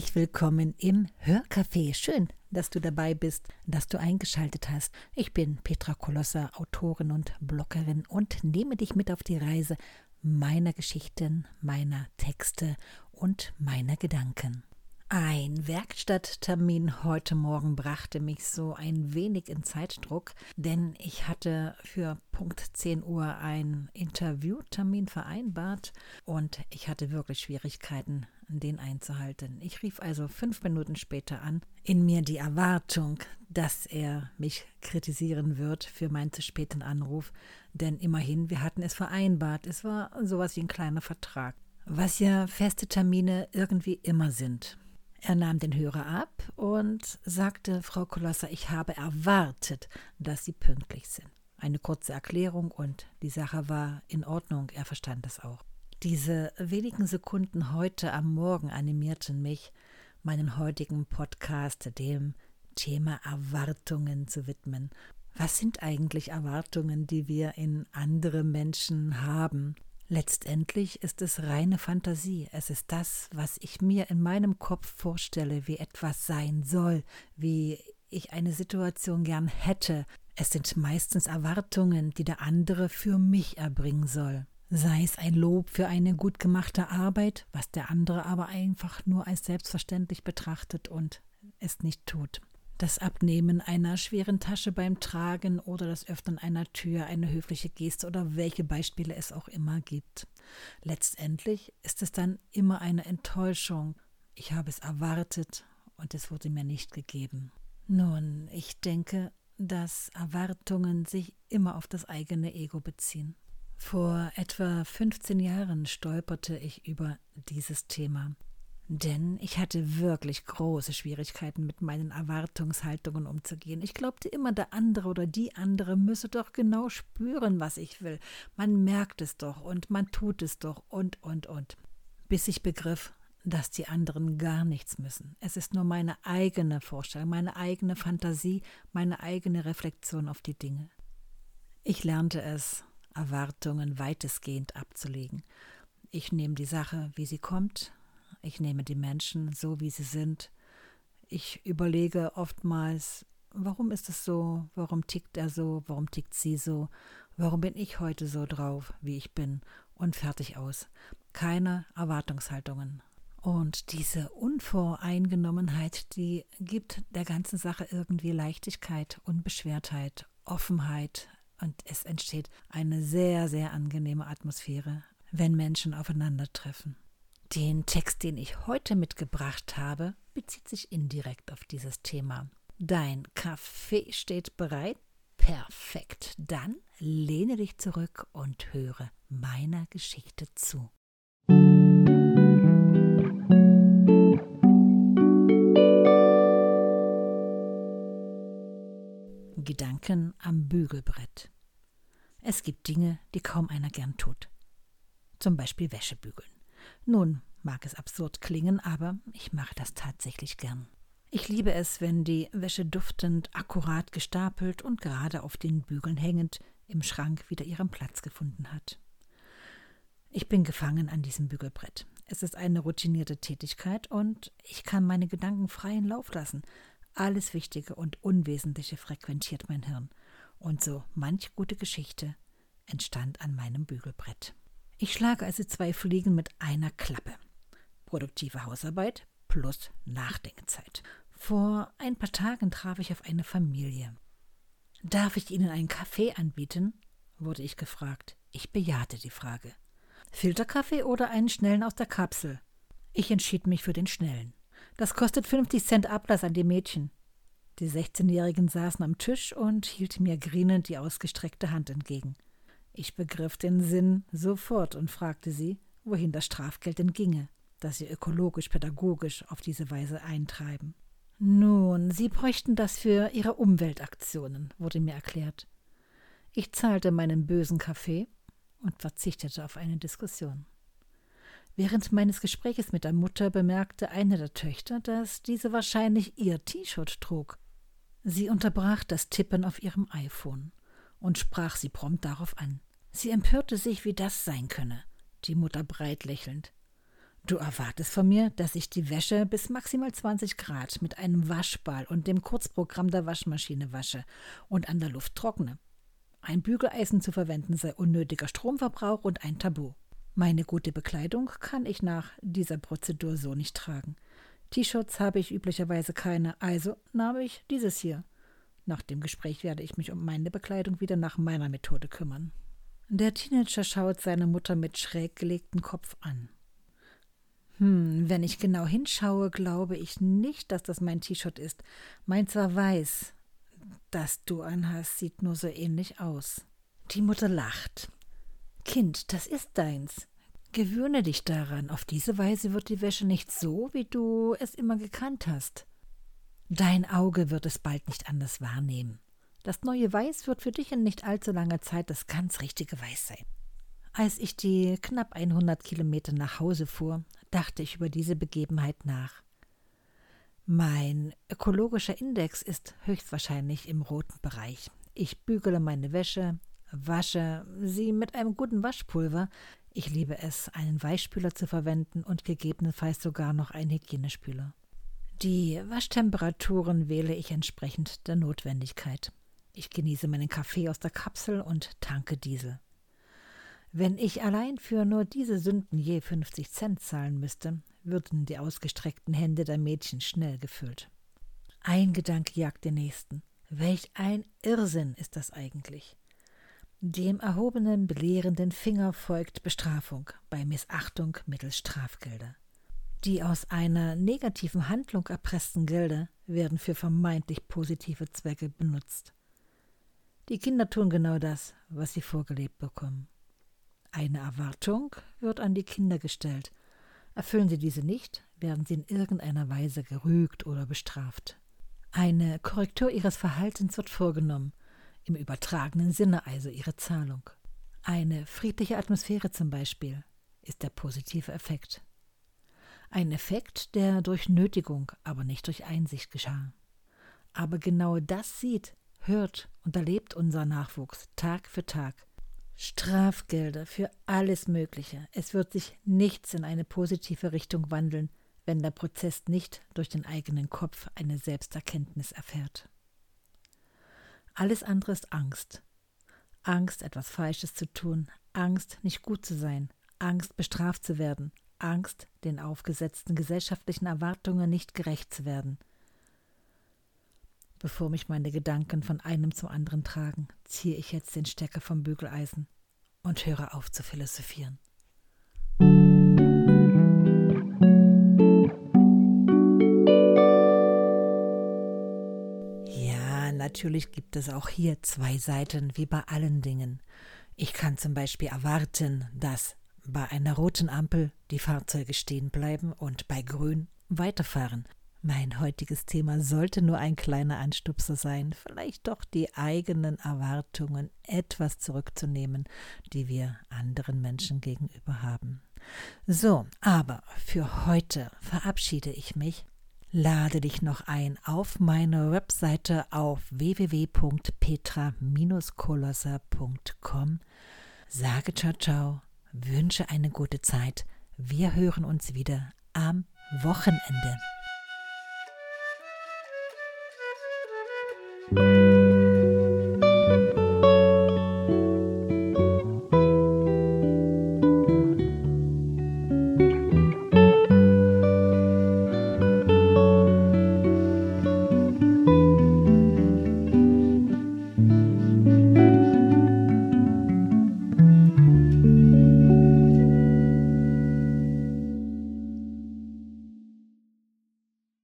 Herzlich willkommen im Hörcafé. Schön, dass du dabei bist, dass du eingeschaltet hast. Ich bin Petra Kolosser, Autorin und Bloggerin und nehme dich mit auf die Reise meiner Geschichten, meiner Texte und meiner Gedanken. Ein Werkstatttermin heute Morgen brachte mich so ein wenig in Zeitdruck, denn ich hatte für Punkt 10 Uhr einen Interviewtermin vereinbart und ich hatte wirklich Schwierigkeiten, den einzuhalten. Ich rief also fünf Minuten später an, in mir die Erwartung, dass er mich kritisieren wird für meinen zu späten Anruf, denn immerhin, wir hatten es vereinbart, es war sowas wie ein kleiner Vertrag, was ja feste Termine irgendwie immer sind. Er nahm den Hörer ab und sagte, Frau Kolosser, ich habe erwartet, dass Sie pünktlich sind. Eine kurze Erklärung und die Sache war in Ordnung, er verstand das auch. Diese wenigen Sekunden heute am Morgen animierten mich, meinen heutigen Podcast dem Thema Erwartungen zu widmen. Was sind eigentlich Erwartungen, die wir in andere Menschen haben? Letztendlich ist es reine Fantasie. Es ist das, was ich mir in meinem Kopf vorstelle, wie etwas sein soll, wie ich eine Situation gern hätte. Es sind meistens Erwartungen, die der andere für mich erbringen soll. Sei es ein Lob für eine gut gemachte Arbeit, was der andere aber einfach nur als selbstverständlich betrachtet und es nicht tut das Abnehmen einer schweren Tasche beim Tragen oder das Öffnen einer Tür, eine höfliche Geste oder welche Beispiele es auch immer gibt. Letztendlich ist es dann immer eine Enttäuschung. Ich habe es erwartet und es wurde mir nicht gegeben. Nun, ich denke, dass Erwartungen sich immer auf das eigene Ego beziehen. Vor etwa 15 Jahren stolperte ich über dieses Thema. Denn ich hatte wirklich große Schwierigkeiten mit meinen Erwartungshaltungen umzugehen. Ich glaubte immer, der andere oder die andere müsse doch genau spüren, was ich will. Man merkt es doch und man tut es doch und, und, und. Bis ich begriff, dass die anderen gar nichts müssen. Es ist nur meine eigene Vorstellung, meine eigene Fantasie, meine eigene Reflexion auf die Dinge. Ich lernte es, Erwartungen weitestgehend abzulegen. Ich nehme die Sache, wie sie kommt, ich nehme die Menschen so, wie sie sind. Ich überlege oftmals, warum ist es so? Warum tickt er so? Warum tickt sie so? Warum bin ich heute so drauf, wie ich bin? Und fertig aus. Keine Erwartungshaltungen. Und diese Unvoreingenommenheit, die gibt der ganzen Sache irgendwie Leichtigkeit, Unbeschwertheit, Offenheit. Und es entsteht eine sehr, sehr angenehme Atmosphäre, wenn Menschen aufeinandertreffen. Den Text, den ich heute mitgebracht habe, bezieht sich indirekt auf dieses Thema. Dein Kaffee steht bereit? Perfekt. Dann lehne dich zurück und höre meiner Geschichte zu. Gedanken am Bügelbrett. Es gibt Dinge, die kaum einer gern tut. Zum Beispiel Wäsche bügeln. Nun, mag es absurd klingen, aber ich mache das tatsächlich gern. Ich liebe es, wenn die Wäsche duftend, akkurat gestapelt und gerade auf den Bügeln hängend im Schrank wieder ihren Platz gefunden hat. Ich bin gefangen an diesem Bügelbrett. Es ist eine routinierte Tätigkeit und ich kann meine Gedanken freien Lauf lassen. Alles Wichtige und Unwesentliche frequentiert mein Hirn. Und so manch gute Geschichte entstand an meinem Bügelbrett. Ich schlage also zwei Fliegen mit einer Klappe. Produktive Hausarbeit plus Nachdenkzeit. Vor ein paar Tagen traf ich auf eine Familie. Darf ich Ihnen einen Kaffee anbieten? wurde ich gefragt. Ich bejahte die Frage. Filterkaffee oder einen schnellen aus der Kapsel? Ich entschied mich für den schnellen. Das kostet 50 Cent Ablass an die Mädchen. Die 16-Jährigen saßen am Tisch und hielten mir grinnend die ausgestreckte Hand entgegen. Ich begriff den Sinn sofort und fragte sie, wohin das Strafgeld denn ginge, das sie ökologisch-pädagogisch auf diese Weise eintreiben. Nun, sie bräuchten das für ihre Umweltaktionen, wurde mir erklärt. Ich zahlte meinen bösen Kaffee und verzichtete auf eine Diskussion. Während meines Gespräches mit der Mutter bemerkte eine der Töchter, dass diese wahrscheinlich ihr T-Shirt trug. Sie unterbrach das Tippen auf ihrem iPhone und sprach sie prompt darauf an. Sie empörte sich, wie das sein könne, die Mutter breit lächelnd. Du erwartest von mir, dass ich die Wäsche bis maximal 20 Grad mit einem Waschball und dem Kurzprogramm der Waschmaschine wasche und an der Luft trockne. Ein Bügeleisen zu verwenden sei unnötiger Stromverbrauch und ein Tabu. Meine gute Bekleidung kann ich nach dieser Prozedur so nicht tragen. T-Shirts habe ich üblicherweise keine, also nahm ich dieses hier. Nach dem Gespräch werde ich mich um meine Bekleidung wieder nach meiner Methode kümmern. Der Teenager schaut seine Mutter mit schräg gelegtem Kopf an. Hm, wenn ich genau hinschaue, glaube ich nicht, dass das mein T-Shirt ist. Meins war weiß. Das du anhast, sieht nur so ähnlich aus. Die Mutter lacht. Kind, das ist deins. Gewöhne dich daran. Auf diese Weise wird die Wäsche nicht so, wie du es immer gekannt hast. Dein Auge wird es bald nicht anders wahrnehmen. Das neue Weiß wird für dich in nicht allzu langer Zeit das ganz richtige Weiß sein. Als ich die knapp 100 Kilometer nach Hause fuhr, dachte ich über diese Begebenheit nach. Mein ökologischer Index ist höchstwahrscheinlich im roten Bereich. Ich bügele meine Wäsche, wasche sie mit einem guten Waschpulver. Ich liebe es, einen Weichspüler zu verwenden und gegebenenfalls sogar noch einen Hygienespüler. Die Waschtemperaturen wähle ich entsprechend der Notwendigkeit. Ich genieße meinen Kaffee aus der Kapsel und tanke Diesel. Wenn ich allein für nur diese Sünden je 50 Cent zahlen müsste, würden die ausgestreckten Hände der Mädchen schnell gefüllt. Ein Gedanke jagt den nächsten. Welch ein Irrsinn ist das eigentlich? Dem erhobenen, belehrenden Finger folgt Bestrafung bei Missachtung mittels Strafgelder. Die aus einer negativen Handlung erpressten Gelder werden für vermeintlich positive Zwecke benutzt. Die Kinder tun genau das, was sie vorgelebt bekommen. Eine Erwartung wird an die Kinder gestellt. Erfüllen sie diese nicht, werden sie in irgendeiner Weise gerügt oder bestraft. Eine Korrektur ihres Verhaltens wird vorgenommen, im übertragenen Sinne also ihre Zahlung. Eine friedliche Atmosphäre zum Beispiel ist der positive Effekt. Ein Effekt, der durch Nötigung, aber nicht durch Einsicht geschah. Aber genau das sieht, hört und erlebt unser Nachwuchs Tag für Tag Strafgelder für alles Mögliche. Es wird sich nichts in eine positive Richtung wandeln, wenn der Prozess nicht durch den eigenen Kopf eine Selbsterkenntnis erfährt. Alles andere ist Angst. Angst, etwas Falsches zu tun, Angst, nicht gut zu sein, Angst, bestraft zu werden, Angst, den aufgesetzten gesellschaftlichen Erwartungen nicht gerecht zu werden. Bevor mich meine Gedanken von einem zum anderen tragen, ziehe ich jetzt den Stecker vom Bügeleisen und höre auf zu philosophieren. Natürlich gibt es auch hier zwei Seiten wie bei allen Dingen. Ich kann zum Beispiel erwarten, dass bei einer roten Ampel die Fahrzeuge stehen bleiben und bei grün weiterfahren. Mein heutiges Thema sollte nur ein kleiner Anstupser sein, vielleicht doch die eigenen Erwartungen etwas zurückzunehmen, die wir anderen Menschen gegenüber haben. So, aber für heute verabschiede ich mich. Lade dich noch ein auf meine Webseite auf www.petra-kolosser.com. Sage ciao ciao, wünsche eine gute Zeit. Wir hören uns wieder am Wochenende.